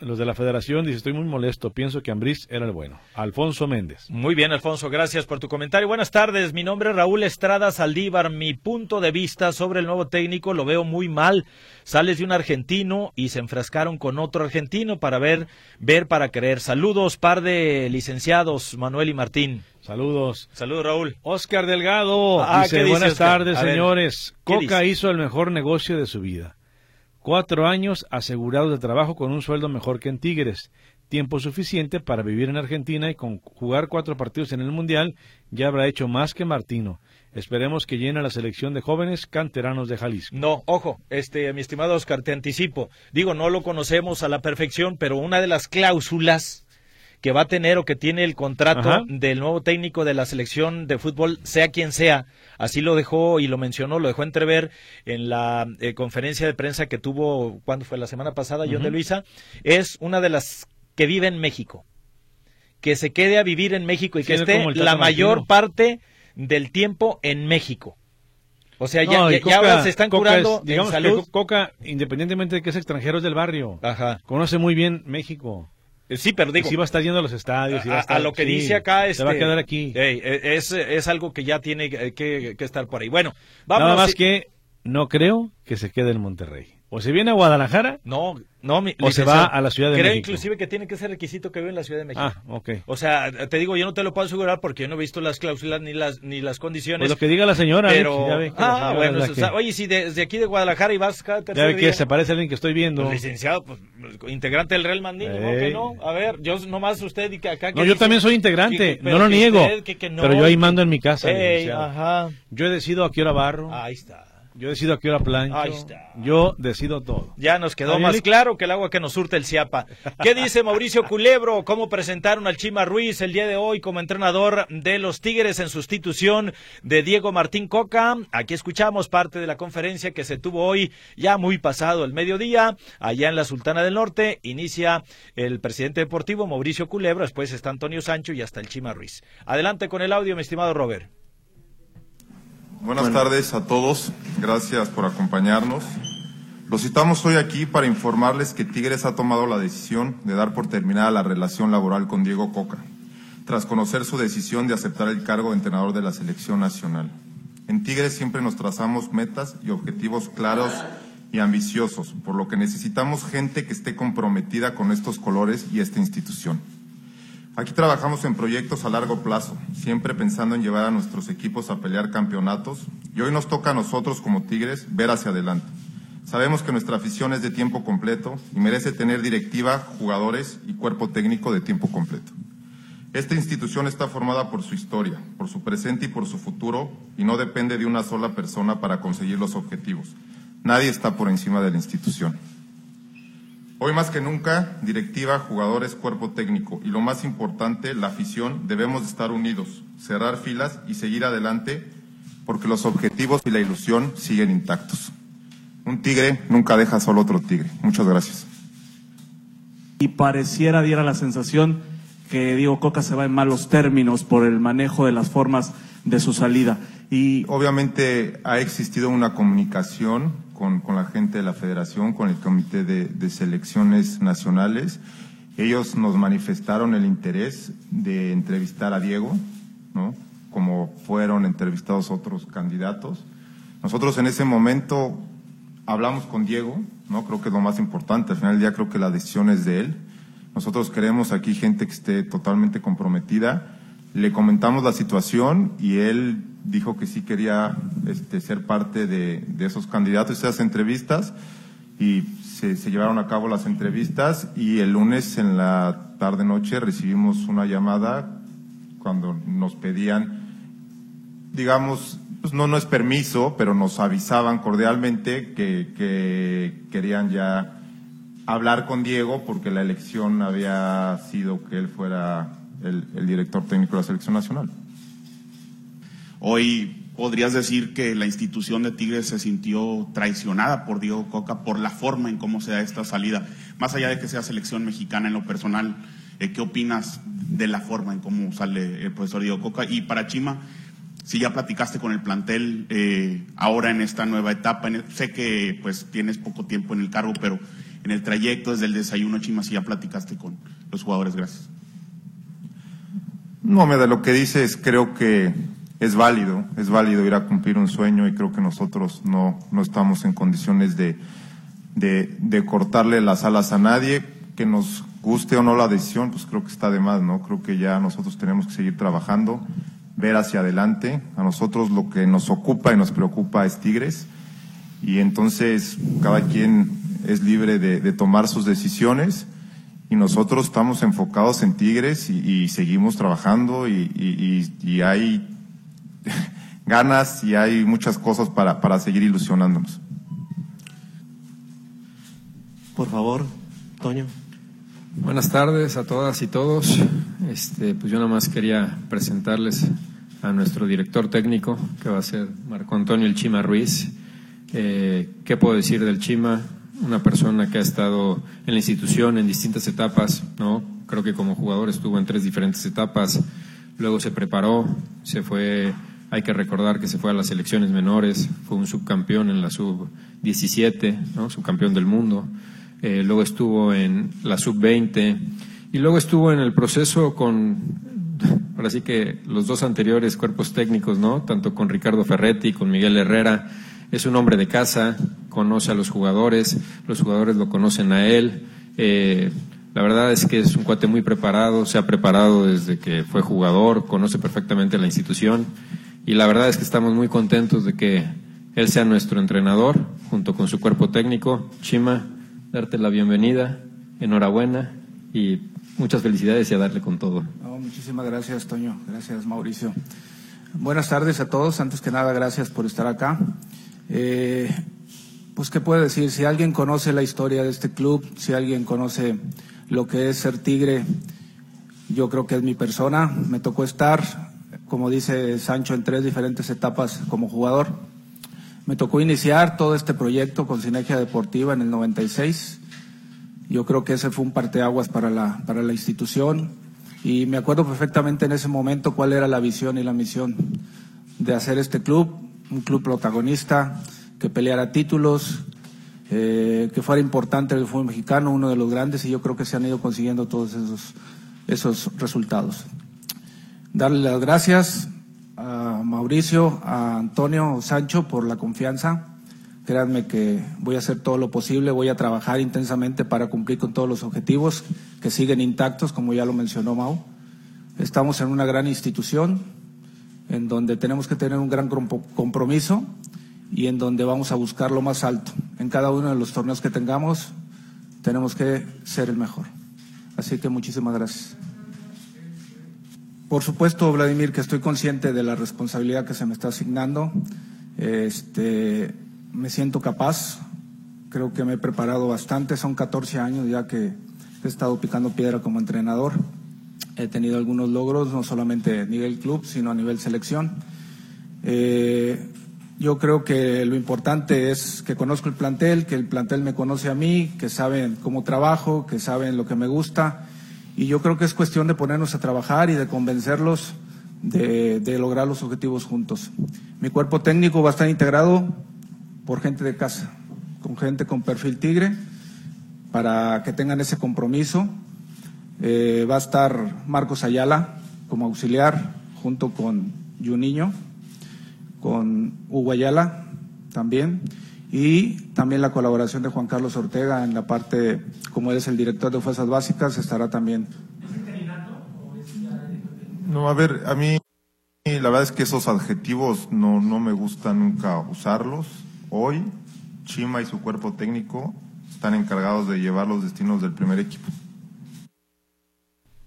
los de la federación dice estoy muy molesto, pienso que Ambriz era el bueno. Alfonso Méndez. Muy bien, Alfonso, gracias por tu comentario. Buenas tardes, mi nombre es Raúl Estrada Saldívar. Mi punto de vista sobre el nuevo técnico lo veo muy mal. Sales de un argentino y se enfrascaron con otro argentino para ver, ver para creer. Saludos, par de licenciados, Manuel y Martín. Saludos. Saludos, Raúl. Oscar Delgado. Ah, dice, buenas tardes, señores. Coca hizo el mejor negocio de su vida Cuatro años asegurados de trabajo con un sueldo mejor que en Tigres. Tiempo suficiente para vivir en Argentina y con jugar cuatro partidos en el Mundial ya habrá hecho más que Martino. Esperemos que llene la selección de jóvenes canteranos de Jalisco. No, ojo, este, mi estimado Oscar, te anticipo. Digo, no lo conocemos a la perfección, pero una de las cláusulas que va a tener o que tiene el contrato del nuevo técnico de la selección de fútbol, sea quien sea. Así lo dejó y lo mencionó, lo dejó entrever en la eh, conferencia de prensa que tuvo, cuando fue? La semana pasada, John de Luisa. Es una de las que vive en México. Que se quede a vivir en México y que esté la mayor parte del tiempo en México. O sea, ya, ahora se están curando digamos salud. Coca, independientemente de que es extranjero, es del barrio. Ajá. Conoce muy bien México. Eh, sí, pero digo. Sí va a estar yendo a los estadios. a, lo que dice acá. Este, se va a quedar aquí. es, es algo que ya tiene que, estar por ahí. Bueno, vamos. Nada más que no creo que se quede en Monterrey. O se viene a Guadalajara. No, no, mi, o se va a la Ciudad de creo México. Creo inclusive que tiene que ser requisito que vive en la Ciudad de México. Ah, ok. O sea, te digo, yo no te lo puedo asegurar porque yo no he visto las cláusulas ni las ni las condiciones. Pues lo que diga la señora. Pero, Alex, ah, bueno, que... oye, si desde aquí de Guadalajara y vas cada tercer Ya ve día, que se parece a alguien que estoy viendo. Pues, licenciado, pues, integrante del Real Madrid, ¿no? Que no? A ver, yo nomás usted y que acá. Que no, yo dice, también soy integrante, no lo niego. Usted, que, no, pero yo ahí mando en mi casa. Ey, ajá. Yo decido a qué hora barro. Ahí está. Yo decido a qué hora plancho. Ahí está. Yo decido todo. Ya nos quedó más claro que el agua que nos surte el Ciapa. ¿Qué dice Mauricio Culebro? ¿Cómo presentaron al Chima Ruiz el día de hoy como entrenador de los Tigres en sustitución de Diego Martín Coca? Aquí escuchamos parte de la conferencia que se tuvo hoy, ya muy pasado el mediodía, allá en la Sultana del Norte. Inicia el presidente deportivo Mauricio Culebro, después está Antonio Sancho y hasta el Chima Ruiz. Adelante con el audio, mi estimado Robert. Buenas tardes a todos, gracias por acompañarnos. Los citamos hoy aquí para informarles que Tigres ha tomado la decisión de dar por terminada la relación laboral con Diego Coca, tras conocer su decisión de aceptar el cargo de entrenador de la selección nacional. En Tigres siempre nos trazamos metas y objetivos claros y ambiciosos, por lo que necesitamos gente que esté comprometida con estos colores y esta institución. Aquí trabajamos en proyectos a largo plazo, siempre pensando en llevar a nuestros equipos a pelear campeonatos y hoy nos toca a nosotros como Tigres ver hacia adelante. Sabemos que nuestra afición es de tiempo completo y merece tener directiva, jugadores y cuerpo técnico de tiempo completo. Esta institución está formada por su historia, por su presente y por su futuro y no depende de una sola persona para conseguir los objetivos. Nadie está por encima de la institución. Hoy más que nunca, directiva, jugadores, cuerpo técnico y lo más importante, la afición, debemos estar unidos, cerrar filas y seguir adelante porque los objetivos y la ilusión siguen intactos. Un tigre nunca deja solo otro tigre. Muchas gracias. Y pareciera, diera la sensación que Diego Coca se va en malos términos por el manejo de las formas de su salida. Y obviamente ha existido una comunicación con, la gente de la federación, con el comité de, selecciones nacionales. Ellos nos manifestaron el interés de entrevistar a Diego, ¿no? como fueron entrevistados otros candidatos. Nosotros en ese momento hablamos con Diego, ¿no? creo que es lo más importante, al final del día creo que la decisión es de él. Nosotros queremos aquí gente que esté totalmente comprometida. Le comentamos la situación y él dijo que sí quería este, ser parte de, esos candidatos, esas entrevistas, y se, llevaron a cabo las entrevistas y el lunes en la tarde-noche recibimos una llamada cuando nos pedían, digamos, pues no, no es permiso, pero nos avisaban cordialmente que, que querían ya hablar con Diego porque la elección había sido que él fuera el director técnico de la selección nacional. Hoy podrías decir que la institución de Tigres se sintió traicionada por Diego Coca por la forma en cómo se da esta salida. Más allá de que sea selección mexicana en lo personal, eh, ¿qué opinas de la forma en cómo sale el profesor Diego Coca? Y para Chima, si ya platicaste con el plantel eh, ahora en esta nueva etapa, sé que pues tienes poco tiempo en el cargo, pero en el trayecto desde el desayuno, Chima, si ya platicaste con los jugadores, gracias. No, me de lo que dices, creo que es válido, es válido ir a cumplir un sueño y creo que nosotros no, no estamos en condiciones de, de, cortarle las alas a nadie, que nos guste o no la decisión, pues creo que está de más, ¿no? Creo que ya nosotros tenemos que seguir trabajando, ver hacia adelante. A nosotros lo que nos ocupa y nos preocupa es Tigres y entonces cada quien es libre de, tomar sus decisiones y nosotros estamos enfocados en Tigres y, seguimos trabajando y, y, y, hay ganas y hay muchas cosas para, para seguir ilusionándonos. Por favor, Toño. Buenas tardes a todas y todos. Este, pues yo nada más quería presentarles a nuestro director técnico, que va a ser Marco Antonio El Chima Ruiz. Eh, ¿Qué puedo decir del Chima? Una persona que ha estado en la institución en distintas etapas, ¿no? Creo que como jugador estuvo en tres diferentes etapas. Luego se preparó, se fue hay que recordar que se fue a las elecciones menores, fue un subcampeón en la sub-17, ¿no? subcampeón del mundo. Eh, luego estuvo en la sub-20 y luego estuvo en el proceso con, ahora sí que los dos anteriores cuerpos técnicos, ¿no? tanto con Ricardo Ferretti y con Miguel Herrera. Es un hombre de casa, conoce a los jugadores, los jugadores lo conocen a él. Eh, la verdad es que es un cuate muy preparado, se ha preparado desde que fue jugador, conoce perfectamente la institución y la verdad es que estamos muy contentos de que él sea nuestro entrenador junto con su cuerpo técnico. Chima, darte la bienvenida, enhorabuena y muchas felicidades y a darle con todo. muchísimas gracias, Toño. Gracias, Mauricio. Buenas tardes a todos. Antes que nada, gracias por estar acá. Eh, pues, ¿qué puedo decir? Si alguien conoce la historia de este club, si alguien conoce lo que es ser tigre, yo creo que es mi persona. Me tocó estar, como dice Sancho, en tres diferentes etapas como jugador. Me tocó iniciar todo este proyecto con Sinergia Deportiva en el 96. Yo creo que ese fue un parteaguas para la, para la institución y me acuerdo perfectamente en ese momento cuál era la visión y la misión de hacer este club, un club protagonista, que peleara títulos, eh, que fuera importante el fútbol mexicano, uno de los grandes, y yo creo que se han ido consiguiendo todos esos, esos resultados. Darle las gracias a Mauricio, a Antonio Sancho por la confianza. Créanme que voy a hacer todo lo posible, voy a trabajar intensamente para cumplir con todos los objetivos que siguen intactos, como ya lo mencionó Mau. Estamos en una gran institución en donde tenemos que tener un gran compromiso y en donde vamos a buscar lo más alto. En cada uno de los torneos que tengamos tenemos que ser el mejor. Así que muchísimas gracias. Por supuesto, Vladimir, que estoy consciente de la responsabilidad que se me está asignando. Este, me siento capaz, creo que me he preparado bastante, son 14 años ya que he estado picando piedra como entrenador. He tenido algunos logros, no solamente a nivel club, sino a nivel selección. Eh, yo creo que lo importante es que conozco el plantel, que el plantel me conoce a mí, que saben cómo trabajo, que saben lo que me gusta. Y yo creo que es cuestión de ponernos a trabajar y de convencerlos de, lograr los objetivos juntos. Mi cuerpo técnico va a estar integrado por gente de casa, con gente con perfil tigre, para que tengan ese compromiso. Eh, va a estar Marcos Ayala como auxiliar, junto con Juninho con Hugo Ayala también y también la colaboración de Juan Carlos Ortega en la parte, como él es el director de Fuerzas Básicas, estará también. No, a ver, a mí la verdad es que esos adjetivos no, no me gusta nunca usarlos. Hoy, Chima y su cuerpo técnico están encargados de llevar los destinos del primer equipo.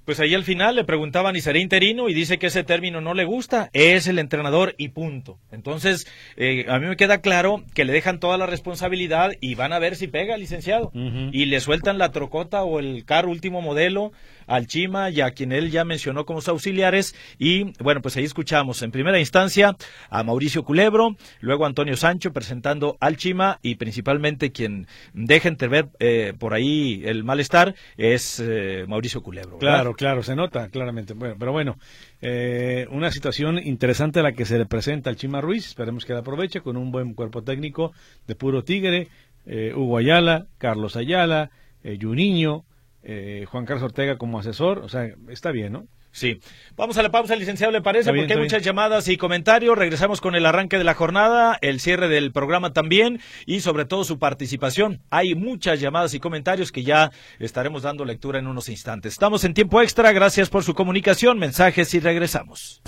Pues ahí al final le preguntaban y será interino y dice que ese término no le gusta, es el entrenador y punto. Entonces, eh, a mí me queda claro que le dejan toda la responsabilidad y van a ver si pega, licenciado. Y le sueltan la trocota o el carro último modelo al Chima y a quien él ya mencionó como sus auxiliares. Y bueno, pues ahí escuchamos en primera instancia a Mauricio Culebro, luego a Antonio Sancho presentando al Chima y principalmente quien deja entrever eh, por ahí el malestar es eh, Mauricio Culebro. Claro, claro, se nota claramente. Bueno, pero bueno, eh, una situación interesante la que se le presenta al Chima Ruiz. Esperemos que la aproveche con un buen cuerpo técnico de puro tigre. Hugo Ayala, Carlos Ayala, Juninho, eh, Juan Carlos Ortega como asesor, o sea, está bien, ¿no? Sí. Vamos a la pausa, licenciado, ¿le parece? Porque hay muchas llamadas y comentarios. Regresamos con el arranque de la jornada, el cierre del programa también y sobre todo su participación. Hay muchas llamadas y comentarios que ya estaremos dando lectura en unos instantes. Estamos en tiempo extra. Gracias por su comunicación, mensajes y regresamos.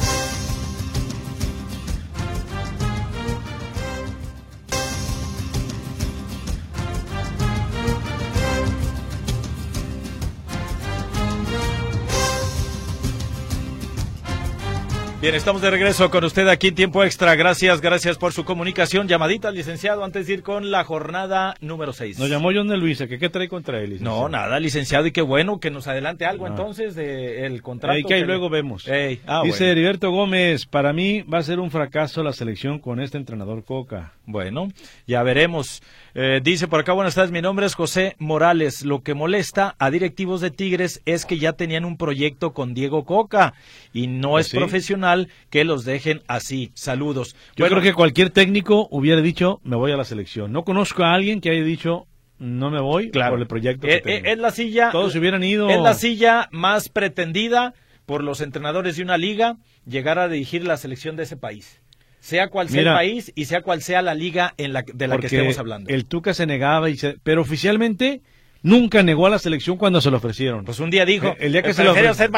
Bien, estamos de regreso con usted aquí en tiempo extra. Gracias, gracias por su comunicación. Llamadita al licenciado antes de ir con la jornada número 6. Nos llamó John de Luisa, que qué trae contra él, licenciado? No, nada, licenciado, y qué bueno que nos adelante algo entonces del contrato. que ahí luego vemos. Ah, Dice Heriberto Gómez, para mí va a ser un fracaso la selección con este entrenador Coca. Bueno, ya veremos. Eh, dice por acá, buenas tardes, mi nombre es José Morales. Lo que molesta a directivos de Tigres es que ya tenían un proyecto con Diego Coca y no ¿Ah, es profesional que los dejen así. Saludos. Yo creo que cualquier técnico hubiera dicho, me voy a la selección. No conozco a alguien que haya dicho, no me voy por el proyecto que eh, eh, Es la silla. Todos hubieran ido. Es la silla más pretendida por los entrenadores de una liga llegar a dirigir la selección de ese país. Sea cual sea el país y sea cual sea la liga en la, de la que estemos hablando. El Tuca se negaba, y pero oficialmente nunca negó a la selección cuando se lo ofrecieron. Pues un día dijo, el, día que se lo ofrecieron. ser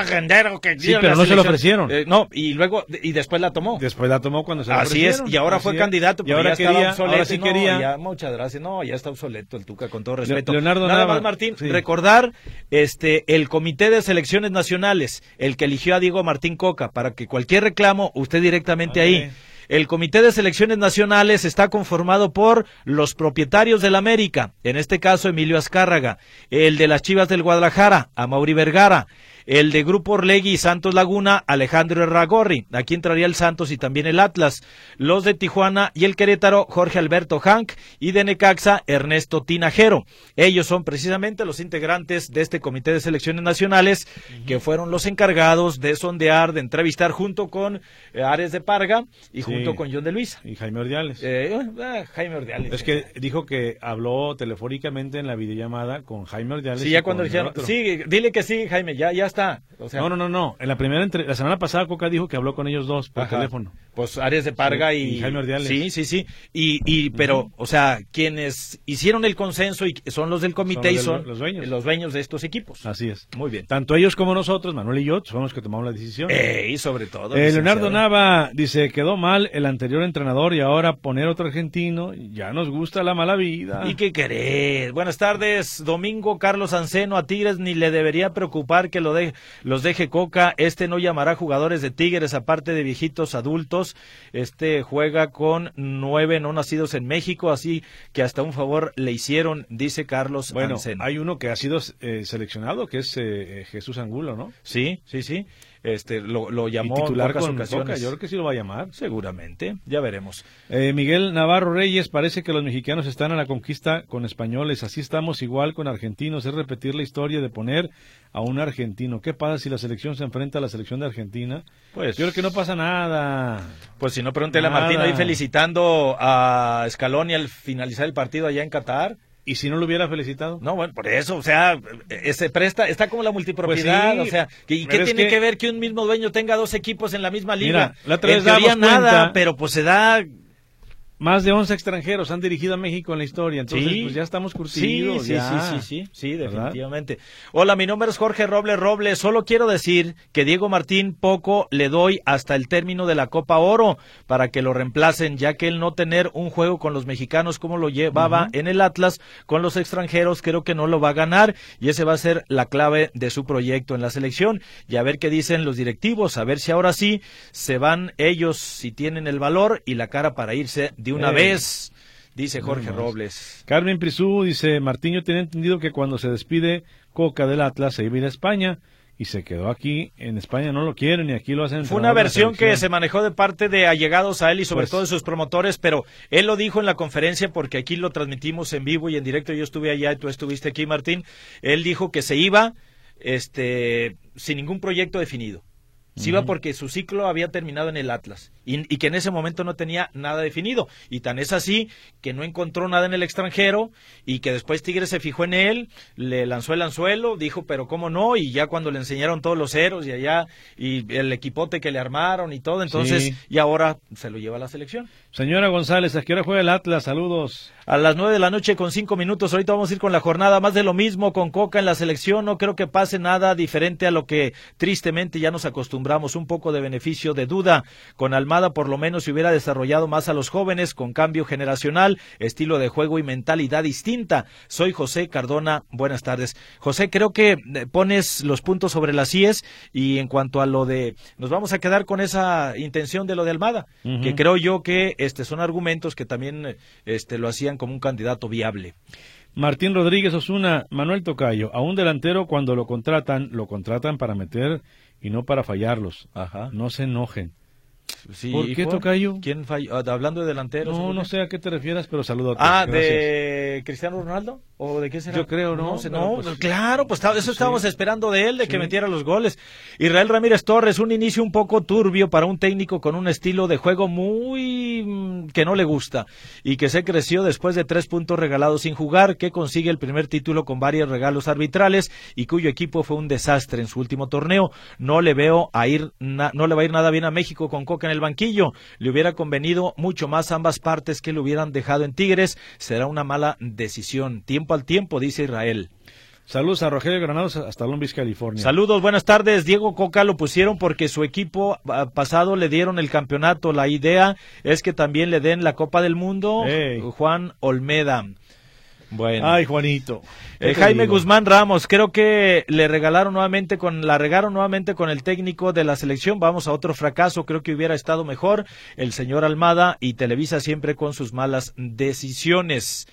que Sí, pero no se lo ofrecieron. Eh, no, y luego, y después la tomó. Después la tomó cuando se lo Así es, y ahora fue candidato, y ahora ya quería, obsoleto, ahora sí quería. Ya, muchas gracias, no, ya está obsoleto el Tuca, con todo respeto. Leonardo Nada más, Martín, recordar este el Comité de Selecciones Nacionales, el que eligió a Diego Martín Coca, para que cualquier reclamo, usted directamente ahí el Comité de Selecciones Nacionales está conformado por los propietarios del América, en este caso Emilio Azcárraga, el de las Chivas del Guadalajara, Mauri Vergara, el de Grupo Orlegui y Santos Laguna, Alejandro Erragorri. Aquí entraría el Santos y también el Atlas. Los de Tijuana y el Querétaro, Jorge Alberto Hank y de Necaxa, Ernesto Tinajero. Ellos son precisamente los integrantes de este Comité de Selecciones Nacionales que fueron los encargados de sondear, de entrevistar junto con eh, Ares de Parga y junto con John de Luisa. Y Jaime Ordiales. Eh, eh, Jaime Ordiales. Es que dijo que habló telefónicamente en la videollamada con Jaime Ordiales. Sí, ya cuando dijeron, sí, dile que sí, Jaime, ya, ya no, no, no, no. En la primera entre... la semana pasada Coca dijo que habló con ellos dos por teléfono. Pues Arias de Parga y... Jaime Ordiales. Sí, sí, sí. Y, y pero, o sea, quienes hicieron el consenso y son los del comité y son los dueños. los dueños de estos equipos. Así es. Muy bien. Tanto ellos como nosotros, Manuel y yo, somos los que tomamos la decisión. y sobre todo. Eh, Leonardo Nava dice, quedó mal el anterior entrenador y ahora poner otro argentino, ya nos gusta la mala vida. ¿Y qué querés? Buenas tardes, Domingo Carlos Anceno a Tigres ni le debería preocupar que lo de, los deje Coca, este no llamará jugadores de Tigres aparte de viejitos adultos, este juega con nueve no nacidos en México, así que hasta un favor le hicieron, dice Carlos Bueno, hay uno que ha sido eh, seleccionado, que es eh, Jesús Angulo, ¿no? Sí, sí, sí este lo, lo llamó titular con ocasiones. Yo creo que sí lo va a llamar. Seguramente, ya veremos. Eh, Miguel Navarro Reyes, parece que los mexicanos están a la conquista con españoles, así estamos igual con argentinos, es repetir la historia de poner a un argentino. ¿Qué pasa si la selección se enfrenta a la selección de Argentina? Pues yo creo que no pasa nada. Pues si no, pregúntele a Martín ahí felicitando a Scaloni al finalizar el partido allá en Qatar. ¿Y si no lo hubiera felicitado? No, bueno, por eso, o sea, se presta, está como la multipropiedad, pues o sea, ¿y qué tiene que... ver que un mismo dueño tenga dos equipos en la misma liga? Mira, la otra vez nada, pero pues se da más de 11 extranjeros han dirigido a México en la historia, entonces pues ya estamos curtidos. Sí, sí, sí, sí, sí, definitivamente. Hola, mi nombre es Jorge Robles Robles. Solo quiero decir que Diego Martín poco le doy hasta el término de la Copa Oro para que lo reemplacen, ya que el no tener un juego con los mexicanos como lo llevaba en el Atlas con los extranjeros, creo que no lo va a ganar y ese va a ser la clave de su proyecto en la selección. Y a ver qué dicen los directivos, a ver si ahora sí se van ellos, si tienen el valor y la cara para irse de una vez, dice Jorge Robles. Carmen Prisú dice, Martiño tiene entendido que cuando se despide Coca del Atlas se iba a ir a España y se quedó aquí. En España no lo quieren y aquí lo hacen. Fue una versión que se manejó de parte de allegados a él y sobre pues todo de sus promotores, pero él lo dijo en la conferencia porque aquí lo transmitimos en vivo y en directo. Yo estuve allá y tú estuviste aquí, Martín. Él dijo que se iba este, sin ningún proyecto definido. Se iba porque su ciclo había terminado en el Atlas y, que en ese momento no tenía nada definido. Y tan es así que no encontró nada en el extranjero y que después Tigres se fijó en él, le lanzó el anzuelo, dijo, pero cómo no, y ya cuando le enseñaron todos los ceros y allá, y el equipote que le armaron y todo, entonces, y ahora se lo lleva a la selección. Señora González, ¿a qué hora juega el Atlas? Saludos. A las nueve de la noche con cinco minutos. Ahorita vamos a ir con la jornada. Más de lo mismo con Coca en la selección. No creo que pase nada diferente a lo que tristemente ya nos acostumbramos. Un poco de beneficio de duda. Con Almada por lo menos se hubiera desarrollado más a los jóvenes con cambio generacional, estilo de juego y mentalidad distinta. Soy José Cardona. Buenas tardes. José, creo que eh, pones los puntos sobre las IES y en cuanto a lo de... Nos vamos a quedar con esa intención de lo de Almada, que creo yo que este, son argumentos que también este, lo hacían como un candidato viable. Martín Rodríguez Osuna, Manuel Tocayo, a un delantero cuando lo contratan, lo contratan para meter y no para fallarlos. Ajá. No se enojen. ¿Por qué Tocayo? ¿Quién falló? Ah, hablando de delanteros. No, no sé a qué te refieras, pero saludo a Ah, ¿de Cristiano Ronaldo? ¿O de qué será? Yo creo, ¿no? No, pues, claro, pues eso estábamos esperando de él, de que metiera los goles. Israel Ramírez Torres, un inicio un poco turbio para un técnico con un estilo de juego muy mm, que no le gusta y que se creció después de tres puntos regalados sin jugar, que consigue el primer título con varios regalos arbitrales y cuyo equipo fue un desastre en su último torneo. No le veo a ir, na- no le va a ir nada bien a México con Coca en el banquillo. Le hubiera convenido mucho más ambas partes que le hubieran dejado en Tigres. Será una mala decisión. Tiempo al tiempo, dice Israel. Saludos a Rogelio Granados hasta Long Beach, California. Saludos, buenas tardes. Diego Coca lo pusieron porque su equipo ah, pasado le dieron el campeonato. La idea es que también le den la Copa del Mundo. Juan Olmeda. Bueno. Ay, Juanito. ¿Qué Eh, Jaime digo? Guzmán Ramos, creo que le regalaron nuevamente con la regaron nuevamente con el técnico de la selección. Vamos a otro fracaso, creo que hubiera estado mejor el señor Almada y Televisa siempre con sus malas decisiones.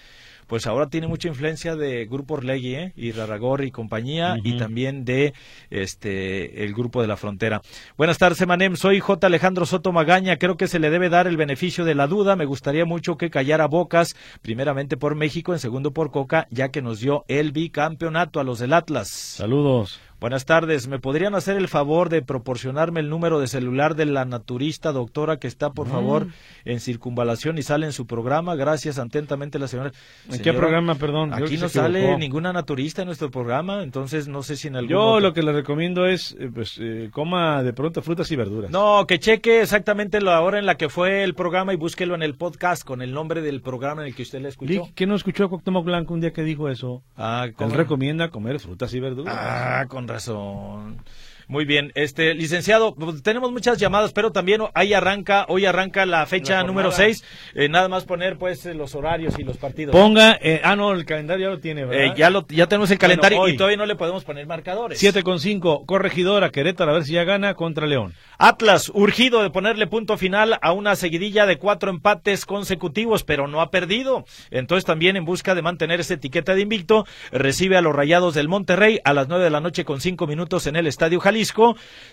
Pues ahora tiene mucha influencia de Grupo Orlegui, ¿eh? y Raragorri y compañía, y también de este el Grupo de la Frontera. Buenas tardes, Emanem. Soy J. Alejandro Soto Magaña. Creo que se le debe dar el beneficio de la duda. Me gustaría mucho que callara bocas, primeramente por México, en segundo por Coca, ya que nos dio el bicampeonato a los del Atlas. Saludos. Buenas tardes. ¿Me podrían hacer el favor de proporcionarme el número de celular de la naturista doctora que está, por favor, en circunvalación y sale en su programa? Gracias, atentamente la señora. ¿En qué programa, perdón? Aquí no sale equivocó. ninguna naturista en nuestro programa, entonces no sé si en algún Yo otro- lo que le recomiendo es, eh, pues, eh, coma de pronto frutas y verduras. No, que cheque exactamente la hora en la que fue el programa y búsquelo en el podcast con el nombre del programa en el que usted le escuchó. ¿Qué no escuchó a Cuauhtémoc Blanco un día que dijo eso? Ah, Él ¿cómo? recomienda comer frutas y verduras. Ah, con razón. Muy bien, este licenciado, pues, tenemos muchas llamadas, pero también ahí arranca, hoy arranca la fecha La número jornada. 6, nada más poner pues eh, los horarios y los partidos. Ponga, eh, ah, no, el calendario ya lo tiene, ¿verdad? Eh, ya lo ya tenemos el calendario Bueno, y todavía no le podemos poner marcadores. 7 con 5, corregidora, Querétaro, a ver si ya gana contra León. Atlas, urgido de ponerle punto final a una seguidilla de cuatro empates consecutivos, pero no ha perdido. Entonces también en busca de mantener esa etiqueta de invicto, recibe a los Rayados del Monterrey a las nueve de la noche con cinco minutos en el Estadio Jalisco.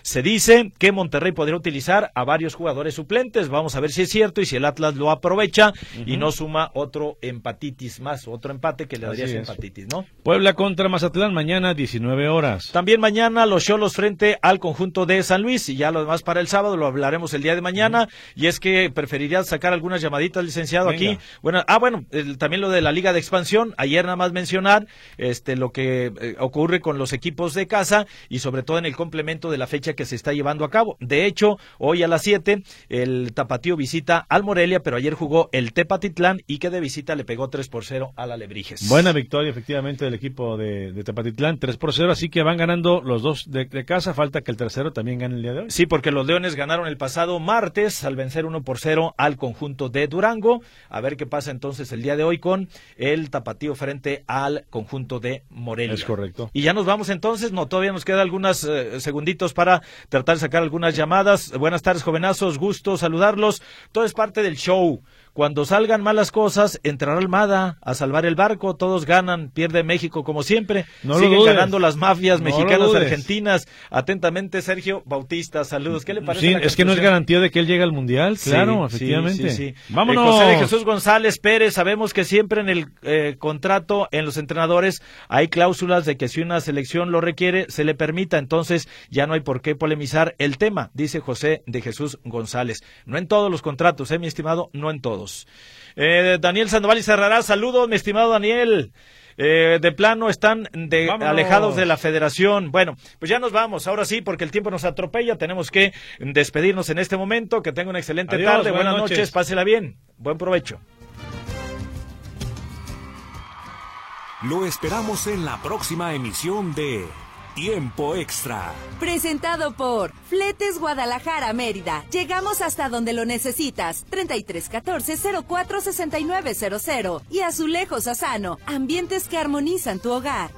Se dice que Monterrey podría utilizar a varios jugadores suplentes. Vamos a ver si es cierto y si el Atlas lo aprovecha y no suma otro empatitis más, otro empate que le daría es. empatitis, ¿no? Puebla contra Mazatlán, mañana 19 horas. También mañana los Cholos frente al conjunto de San Luis y ya lo demás para el sábado lo hablaremos el día de mañana y es que preferiría sacar algunas llamaditas licenciado Venga. aquí. Bueno, ah bueno, el- también lo de la Liga de Expansión, ayer nada más mencionar este lo que eh, ocurre con los equipos de casa y sobre todo en el complemento de la fecha que se está llevando a cabo. De hecho, hoy a las 7 el Tapatío visita al Morelia, pero ayer jugó el Tepatitlán y que de visita le pegó 3 por 0 a la Lebrijes. Buena victoria, efectivamente, del equipo de, de Tepatitlán, 3 por 0, así que van ganando los dos de, de casa, falta que el tercero también gane el día de hoy. Sí, porque los Leones ganaron el pasado martes al vencer 1 por 0 al conjunto de Durango. A ver qué pasa entonces el día de hoy con el tapatío frente al conjunto de Morelia. Es correcto. Y ya nos vamos entonces, no, todavía nos quedan algunos eh, segunditos para tratar de sacar algunas llamadas. Buenas tardes, jovenazos, gusto saludarlos. Todo es parte del show. Cuando salgan malas cosas, entrará Almada a salvar el barco, todos ganan, pierde México como siempre, No siguen ganando las mafias No mexicanas, argentinas. Atentamente, Sergio Bautista, saludos. ¿Qué le parece? Sí, la es que no es garantía de que él llegue al Mundial, Sí, claro, efectivamente. sí, sí. Vámonos. Eh, José de Jesús González Pérez, sabemos que siempre en el eh, contrato, en los entrenadores, hay cláusulas de que si una selección lo requiere, se le permita, entonces ya no hay por qué polemizar el tema, dice José de Jesús González. No en todos los contratos, eh, mi estimado, no en todos. Eh, Daniel Sandoval y Cerrará, saludos, mi estimado Daniel. Eh, de plano están de- Vámonos. alejados de la federación. Bueno, pues ya nos vamos. Ahora sí, porque el tiempo nos atropella. Tenemos que despedirnos en este momento. Que tenga una excelente Adiós, tarde. buenas Buenas noches. noches. Pásela bien. Buen provecho. Lo esperamos en la próxima emisión de Tiempo Extra. Presentado por Fletes Guadalajara Mérida. Llegamos hasta donde lo necesitas. 3314 046900 y Azulejos Asano. Ambientes que armonizan tu hogar.